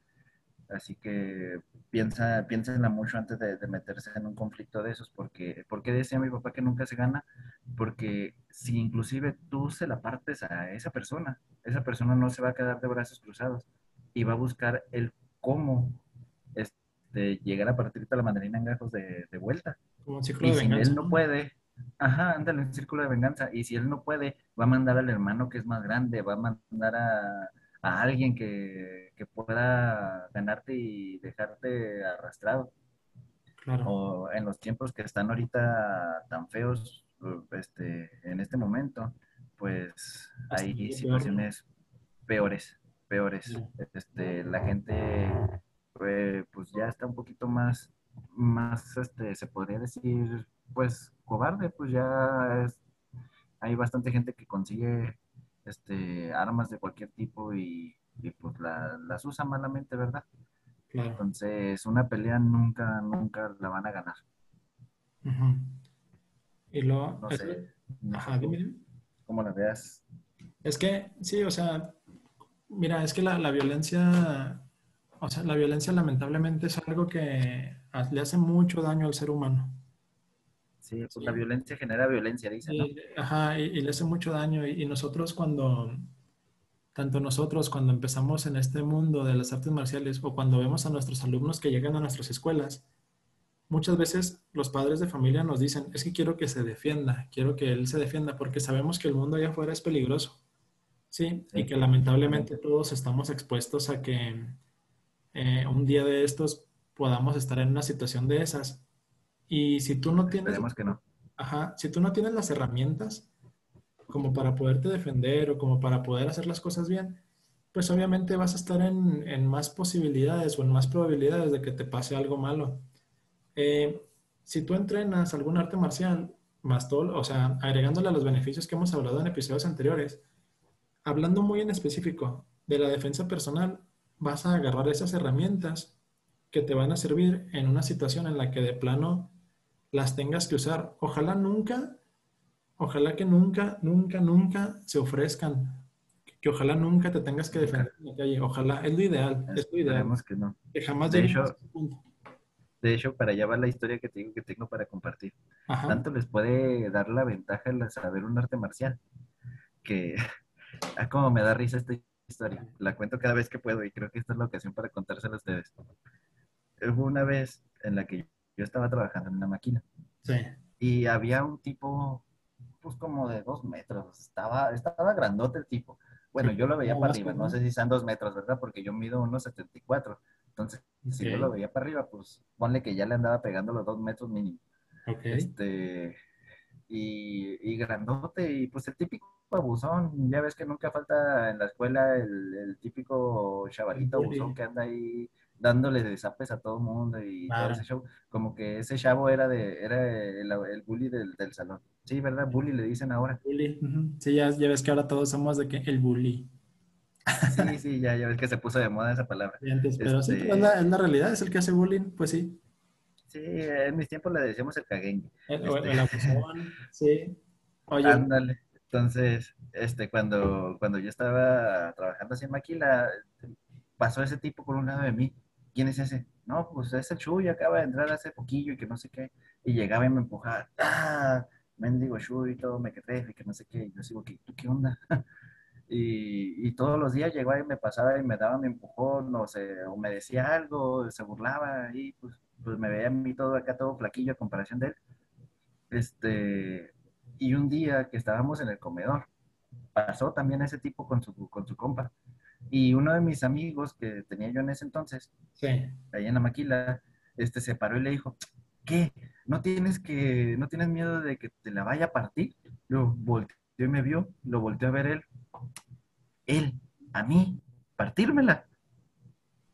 Así que piensa, piénsenla mucho antes de, meterse en un conflicto de esos, porque, porque decía mi papá que nunca se gana, porque si inclusive tú se la partes a esa persona, esa persona no se va a quedar de brazos cruzados y va a buscar el cómo este, llegar a partirte la mandarina en gajos de, vuelta. Como un círculo de venganza. Si él no puede, ajá, ándale, un círculo de venganza, y si él no puede, va a mandar al hermano que es más grande, va a mandar a a alguien que, que, pueda ganarte y dejarte arrastrado. Claro. O en los tiempos que están ahorita tan feos, este, en este momento, pues hay situaciones peores, peores. Este, la gente, pues, pues ya está un poquito más, más, este, se podría decir, pues cobarde, pues ya es, hay bastante gente que consigue este, armas de cualquier tipo y, pues las usa malamente, ¿verdad? Entonces, una pelea nunca, nunca la van a ganar. Y lo... No sé. ¿Cómo la veas? Es que, sí, o sea, mira, es que la, la, violencia, o sea, la violencia lamentablemente es algo que le hace mucho daño al ser humano. Sí, pues la violencia genera violencia, dice, ¿no? ajá, y, le hace mucho daño. Y, nosotros cuando, tanto nosotros cuando empezamos en este mundo de las artes marciales o cuando vemos a nuestros alumnos que llegan a nuestras escuelas, muchas veces los padres de familia nos dicen, es que quiero que se defienda, quiero que él se defienda, porque sabemos que el mundo allá afuera es peligroso. Sí, y que lamentablemente todos estamos expuestos a que eh, un día de estos podamos estar en una situación de esas. Y si tú no tienes... Esperemos que no. Ajá, si tú no tienes las herramientas como para poderte defender o como para poder hacer las cosas bien, pues obviamente vas a estar en, en más posibilidades o en más probabilidades de que te pase algo malo. Eh, si tú entrenas algún arte marcial, más todo, o sea, agregándole a los beneficios que hemos hablado en episodios anteriores, hablando muy en específico de la defensa personal, vas a agarrar esas herramientas que te van a servir en una situación en la que de plano las tengas que usar. Ojalá nunca, ojalá que nunca, nunca, nunca se ofrezcan. Que ojalá nunca te tengas que defender en la calle. Ojalá, es lo ideal, es lo ideal. que no. Que jamás De hecho, a ese punto. De hecho, para allá va la historia que tengo, que tengo para compartir. Ajá. Tanto les puede dar la ventaja el saber un arte marcial, que ah, como me da risa esta historia. La cuento cada vez que puedo y creo que esta es la ocasión para contársela a ustedes. Hubo una vez en la que yo estaba trabajando en una máquina Sí. y había un tipo, pues como de dos metros, estaba, estaba grandote el tipo. Bueno, yo lo veía ¿Cómo para arriba, no sé si sean dos metros, ¿verdad? Porque yo mido unos 74. Entonces, si yo lo veía para arriba, pues ponle que ya le andaba pegando los dos metros mínimo. Ok. Este, y, y grandote, y pues el típico abusón, ya ves que nunca falta en la escuela el, el típico chavalito abusón que anda ahí dándole de zapes a todo mundo y todo ese show, como que ese chavo era de, era el, el bully del, del salón. Sí, ¿verdad? Bully le dicen ahora. Bully. Sí, ya, ya ves que ahora todos somos de que el bully. Sí, sí, ya, ya ves que se puso de moda esa palabra. Antes, pero sí, Este- pero es la, es la realidad, es el que hace bullying, pues sí. Sí, en mis tiempos le decíamos el caguengue. El, Este. el abusón, sí. Oye, Ándale. Entonces, este, cuando, cuando yo estaba trabajando así en Maquila, pasó ese tipo por un lado de mí. ¿Quién es ese? No, pues es el Chuy, acaba de entrar hace poquillo y que no sé qué. Y llegaba y me empujaba. ¡Ah! Mendigo Chuy, todo me quedé y que no sé qué. Y yo sigo, ¿qué, ¿tú qué onda? Y, y todos los días llegaba y me pasaba y me daba mi empujón, o me decía algo, se burlaba y pues, pues me veía a mí todo acá, todo flaquillo a comparación de él. Este, y un día que estábamos en el comedor, pasó también ese tipo con su, con su compa. Y uno de mis amigos que tenía yo en ese entonces, sí. ahí en la maquila, este, se paró y le dijo, ¿qué? ¿No tienes, que, ¿No tienes miedo de que te la vaya a partir? Yo volteó y me vio, lo volteó a ver él. Él, a mí, partírmela.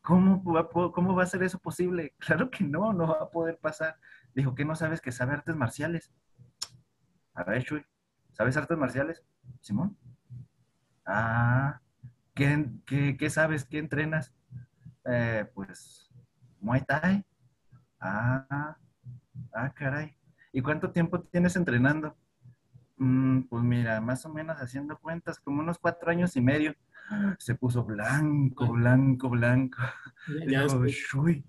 ¿Cómo va, a po- ¿Cómo va a ser eso posible? Claro que no, no va a poder pasar. Dijo, ¿qué no sabes que sabe artes marciales? A ver, Chuy, ¿sabes artes marciales? Simón. Ah, ¿qué, qué, qué sabes? ¿Qué entrenas? "Eh, pues, Muay Thai. Ah, ah, caray. ¿Y cuánto tiempo tienes entrenando? "Mm, pues mira, más o menos haciendo cuentas, como unos cuatro años y medio. Se puso blanco, blanco, blanco. Ya, ya Shui.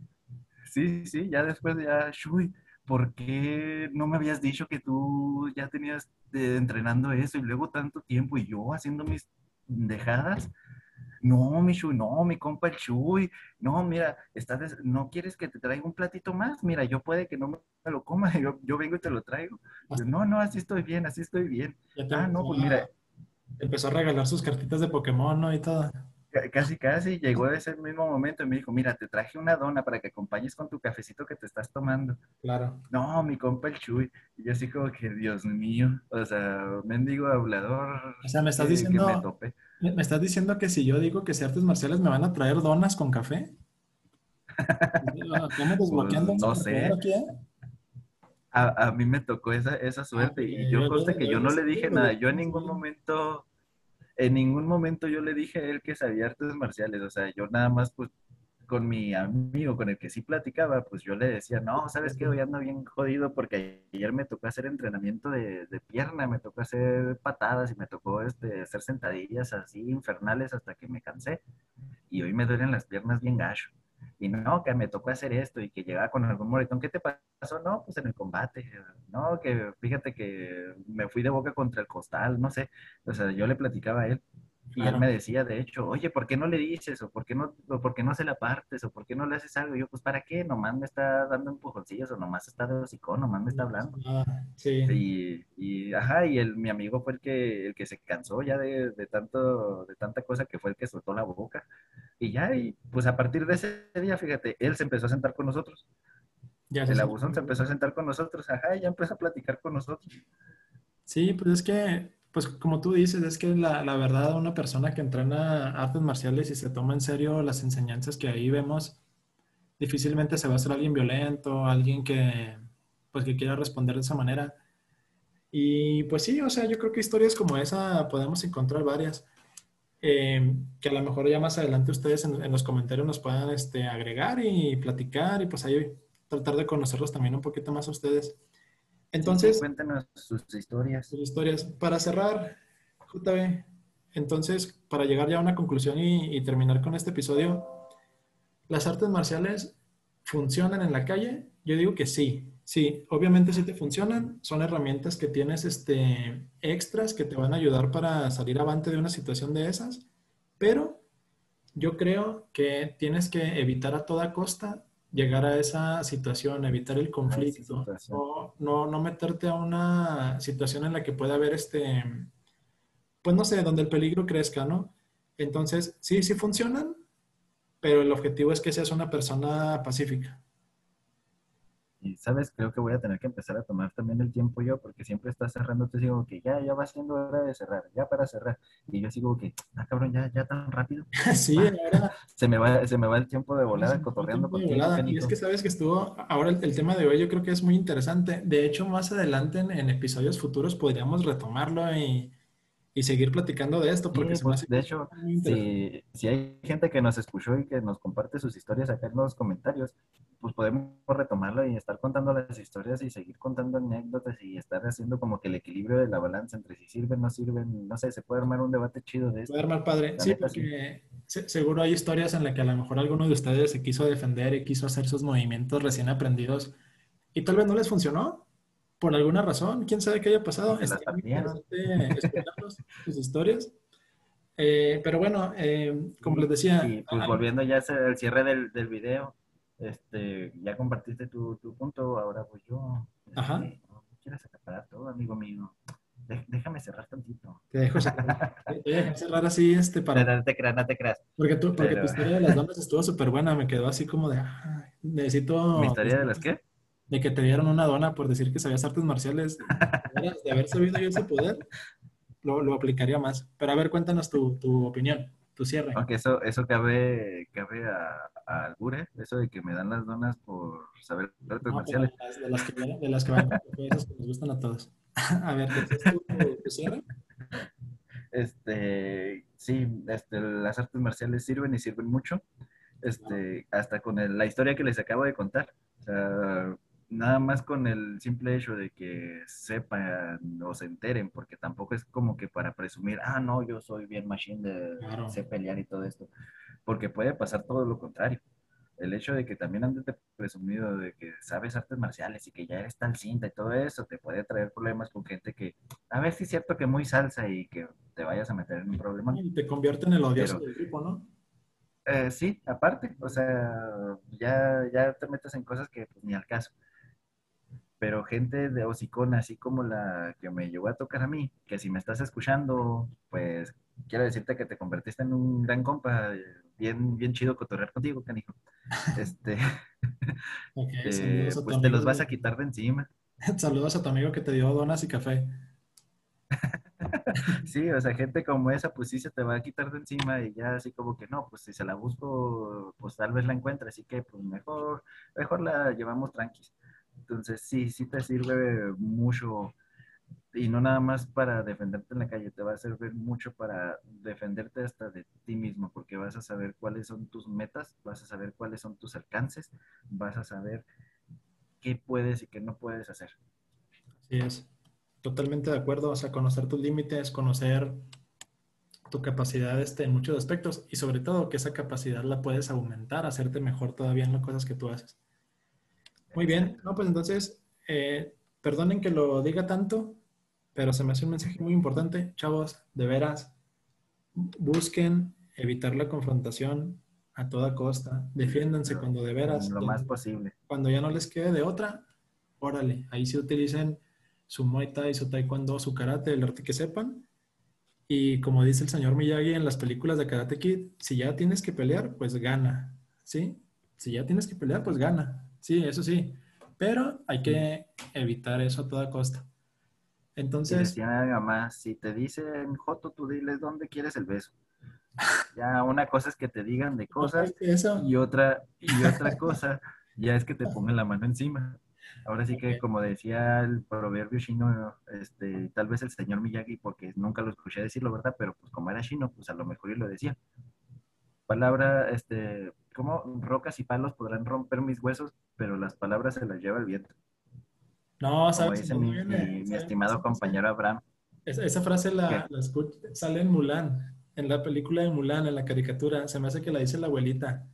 Sí, sí, ya después ya, Shui, ¿por qué no me habías dicho que tú ya tenías eh, entrenando eso y luego tanto tiempo y yo haciendo mis dejadas? No, mi Shui, no, mi compa el Shui. No, mira, estás ¿no quieres que te traiga un platito más? Mira, yo puede que no me lo coma, yo, yo vengo y te lo traigo. Yo, no, no, así estoy bien, así estoy bien. Ah, no, pues mira, empezó a regalar sus cartitas de Pokémon, ¿no? Y todo. Ca- Casi, casi llegó ese mismo momento y me dijo, mira, te traje una dona para que acompañes con tu cafecito que te estás tomando. Claro. No, mi compa el Chuy. Y yo así como que, Dios mío, o sea, mendigo hablador. O sea, me estás que- que diciendo- me topé. ¿Me me estás diciendo que si yo digo que sé artes marciales me van a traer donas con café? ¿Cómo desbloqueando? Pues, no un sé. aquí, eh? A, a mí me tocó esa, esa suerte Ah, y ok, yo yo- conste que yo yo no no le dije nada. Yo en no ningún momento, en ningún momento yo le dije a él que sabía artes marciales. O sea, yo nada más, pues, con mi amigo con el que sí platicaba, pues yo le decía, no, ¿sabes qué? Hoy ando bien jodido porque ayer me tocó hacer entrenamiento de, de pierna, me tocó hacer patadas y me tocó este, hacer sentadillas así infernales hasta que me cansé. Y hoy me duelen las piernas bien gacho. Y no, que me tocó hacer esto y que llegaba con algún moretón. ¿Qué te pasó? No, pues en el combate. No, que fíjate que me fui de boca contra el costal, no sé. O sea, yo le platicaba a él. Y él me decía, de hecho, oye, ¿por qué no le dices? ¿O por qué no, o por qué no se la partes? ¿O por qué no le haces algo? Y yo, pues, ¿para qué? Nomás me está dando empujoncillos o nomás está de hocicón, nomás me está hablando. Ah, sí. Y, y, ajá, y el, mi amigo fue el que, el que se cansó ya de, de, tanto, de tanta cosa que fue el que soltó la boca. Y ya, y pues a partir de ese día, fíjate, él se empezó a sentar con nosotros. Ya el abusón se empezó a sentar con nosotros, ajá, y ya empezó a platicar con nosotros. Sí, pues es que pues como tú dices, es que la, la, verdad una persona que entrena artes marciales y se toma en serio las enseñanzas que ahí vemos, difícilmente se va a hacer alguien violento, alguien que pues que quiera responder de esa manera. Y pues sí, o sea, yo creo que historias como esa podemos encontrar varias. Eh, que a lo mejor ya más adelante ustedes en, los comentarios nos puedan este, agregar y platicar y pues ahí tratar de conocerlos también un poquito más a ustedes. Entonces, cuéntanos sus historias. Sus historias. Para cerrar, JB, entonces, para llegar ya a una conclusión y, terminar con este episodio, ¿las artes marciales funcionan en la calle? Yo digo que sí. Sí, obviamente sí te funcionan. Son herramientas que tienes este, extras que te van a ayudar para salir avante de una situación de esas. Pero yo creo que tienes que evitar a toda costa llegar a esa situación, evitar el conflicto, o no, no meterte a una situación en la que pueda haber este, pues no sé, donde el peligro crezca, ¿no? Entonces, sí, sí funcionan, pero el objetivo es que seas una persona pacífica. Y sabes, creo que voy a tener que empezar a tomar también el tiempo yo, porque siempre estás cerrando, te digo que ya, ya va siendo hora de cerrar, ya para cerrar. Y yo sigo que, ah, cabrón, ya, ya tan rápido. sí, ahora. Se me va, se me va el tiempo de volada cotorreando contigo. Y es que sabes que estuvo, ahora el, tema de hoy yo creo que es muy interesante. De hecho, más adelante en, en episodios futuros podríamos retomarlo y y seguir platicando de esto, porque pues, de hecho, si, si, hay gente que nos escuchó y que nos comparte sus historias acá en los comentarios, pues podemos retomarlo y estar contando las historias y seguir contando anécdotas y estar haciendo como que el equilibrio de la balanza entre si sirven, no sirven, no sé, se puede armar un debate chido de esto. Puede armar padre, sí, porque seguro hay historias en las que a lo mejor alguno de ustedes se quiso defender y quiso hacer sus movimientos recién aprendidos y tal vez no les funcionó, por alguna razón, quién sabe qué haya pasado. Está sus historias. Eh, pero bueno, eh, como les decía. pues ah, volviendo ya al cierre del, del video, este, ya compartiste tu, tu punto, ahora pues yo. Este, Ajá. No quieras acaparar todo, amigo mío. déjame cerrar tantito. Te dejo cerrar, te cerrar así este para. No, te creas, no te creas. Porque, tú, porque tu historia de las donas estuvo súper buena, me quedó así como de. necesito. ¿Mi historia de las qué? De que te dieron una dona por decir que sabías artes marciales, de haber sabido yo ese poder, lo, lo aplicaría más. Pero a ver, cuéntanos tu, tu opinión, tu cierre. Aunque eso, eso cabe, cabe a, a Albure, eso de que me dan las donas por saber artes marciales. De las, que, de las que van, esas que nos gustan a todos. a ver, ¿qué es tu, tu cierre? Este, sí, este, las artes marciales sirven y sirven mucho. Este, hasta con el, la historia que les acabo de contar. O sea, nada más con el simple hecho de que sepan o se enteren, porque tampoco es como que para presumir, ah, no, yo soy bien machine de sé pelear y todo esto, porque puede pasar todo lo contrario. El hecho de que también andes presumido de que sabes artes marciales y que ya eres tan cinta y todo eso, te puede traer problemas con gente que, a ver si es cierto que muy salsa y que te vayas a meter en un problema. Y te convierte en el odioso del equipo, ¿no? Eh, sí, aparte, o sea, ya, ya te metes en cosas que pues, ni al caso pero gente de hocicona, así como la que me llegó a tocar a mí, que si me estás escuchando, pues quiero decirte que te convertiste en un gran compa, bien, bien chido cotorrear contigo, canijo. Este, eh, pues te los vas a quitar de encima. Saludos a tu amigo que te dio donas y café. sí, o sea, gente como esa, pues sí se te va a quitar de encima y ya así como que no, pues si se la busco, pues tal vez la encuentre, así que pues mejor, mejor la llevamos tranquis. Entonces, sí, sí te sirve mucho y no nada más para defenderte en la calle, te va a servir mucho para defenderte hasta de ti mismo, porque vas a saber cuáles son tus metas, vas a saber cuáles son tus alcances, vas a saber qué puedes y qué no puedes hacer. Así es, totalmente de acuerdo, o sea, conocer tus límites, conocer tu capacidad este, en muchos aspectos y sobre todo que esa capacidad la puedes aumentar, hacerte mejor todavía en las cosas que tú haces. Muy bien, no, pues entonces, eh, perdonen que lo diga tanto, pero se me hace un mensaje muy importante, chavos, de veras, busquen evitar la confrontación a toda costa. Defiéndanse cuando de veras. Lo más posible. Cuando ya no les quede de otra, órale, ahí sí utilicen su Muay Thai, su Taekwondo, su Karate, el arte que sepan. Y como dice el señor Miyagi en las películas de Karate Kid, si ya tienes que pelear, pues gana, ¿sí? Si ya tienes que pelear, pues gana, sí, eso sí. Pero hay que evitar eso a toda costa. Entonces... si te dicen Joto, tú diles dónde quieres el beso. Ya una cosa es que te digan de cosas y otra y otra cosa ya es que te pongan la mano encima. Ahora sí que, como decía el proverbio chino, este, tal vez el señor Miyagi, porque nunca lo escuché decirlo, ¿verdad? Pero pues como era chino, pues a lo mejor él lo decía. Palabra, este, como rocas y palos podrán romper mis huesos, pero las palabras se las lleva el viento. No, sabes. Dice mi, estimado compañero Abraham. Esa, frase la, la sale en Mulan, en la película de Mulan, en la caricatura. Se me hace que la dice la abuelita.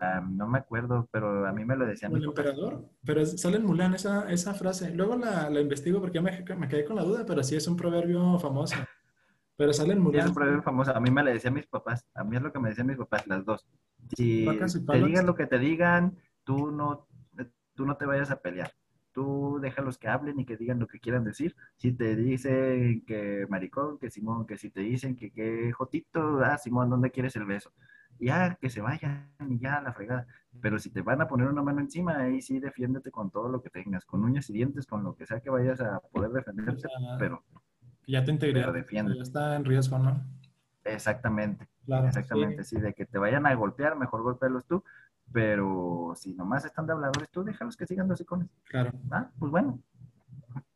Ah, no me acuerdo, pero a mí me lo decían. ¿El emperador? Pero sale en Mulan esa, esa frase. Luego la, la investigo porque me, me, quedé con la duda, pero sí es un proverbio famoso. Pero sale en Mulan. es famoso. A mí me lo decían mis papás. A mí es lo que me decían mis papás, las dos. Si te digan lo que te digan, tú no, tú no te vayas a pelear. Tú déjalos que hablen y que digan lo que quieran decir. Si te dicen que maricón, que Simón, que si te dicen que qué jotito, ah, Simón, ¿dónde quieres el beso? ya que se vayan y ya la fregada. Pero si te van a poner una mano encima, ahí sí defiéndete con todo lo que tengas, con uñas y dientes, con lo que sea que vayas a poder defenderte, pero... Ya te integridad ya está en riesgo, ¿no? Exactamente. exactamente, sí. de que te vayan a golpear, mejor golpearlos tú, pero si nomás están de habladores tú, déjalos que sigan los iconos. Claro. Ah, pues bueno.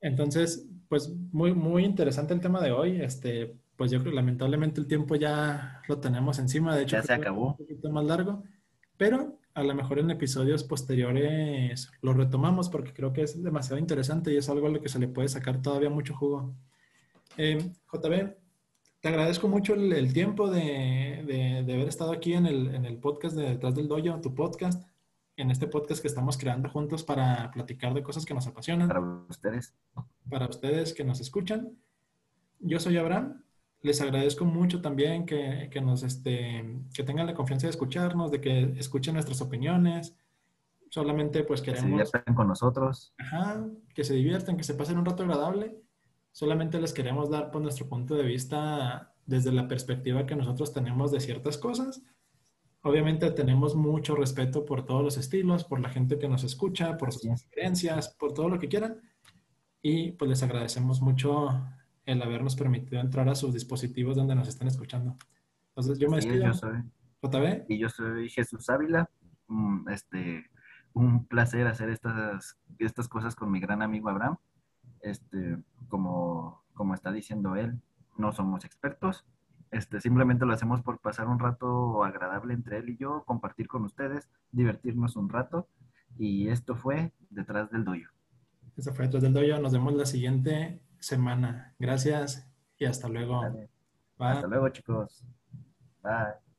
Entonces, pues muy, muy interesante el tema de hoy. Este, pues yo creo que lamentablemente el tiempo ya lo tenemos encima, de hecho ya se acabó. Un poquito más largo, pero a lo mejor en episodios posteriores lo retomamos porque creo que es demasiado interesante y es algo a lo que se le puede sacar todavía mucho jugo. Eh, JB, te agradezco mucho el, tiempo de, de, haber estado aquí en el, en el podcast de Detrás del Dojo, tu podcast, en este podcast que estamos creando juntos para platicar de cosas que nos apasionan. Para ustedes. Para ustedes que nos escuchan. Yo soy Abraham les agradezco mucho también que, nos, este, que tengan la confianza de escucharnos, de que escuchen nuestras opiniones. Solamente pues queremos... Que se diviertan con nosotros. Ajá, que se diviertan, que se pasen un rato agradable. Solamente les queremos dar por pues, nuestro punto de vista desde la perspectiva que nosotros tenemos de ciertas cosas. Obviamente tenemos mucho respeto por todos los estilos, por la gente que nos escucha, por sus experiencias, por todo lo que quieran. Y pues les agradecemos mucho el habernos permitido entrar a sus dispositivos donde nos están escuchando. Entonces, yo me despido. yo soy, JB. Y yo soy Jesús Ávila. Mm, este, un placer hacer estas, estas cosas con mi gran amigo Abraham. Este, como, como está diciendo él, no somos expertos. Este, simplemente lo hacemos por pasar un rato agradable entre él y yo, compartir con ustedes, divertirnos un rato. Y esto fue Detrás del Doyo. Esto fue Detrás del Doyo. Nos vemos la siguiente semana. Gracias y hasta luego. Hasta luego, chicos. Bye.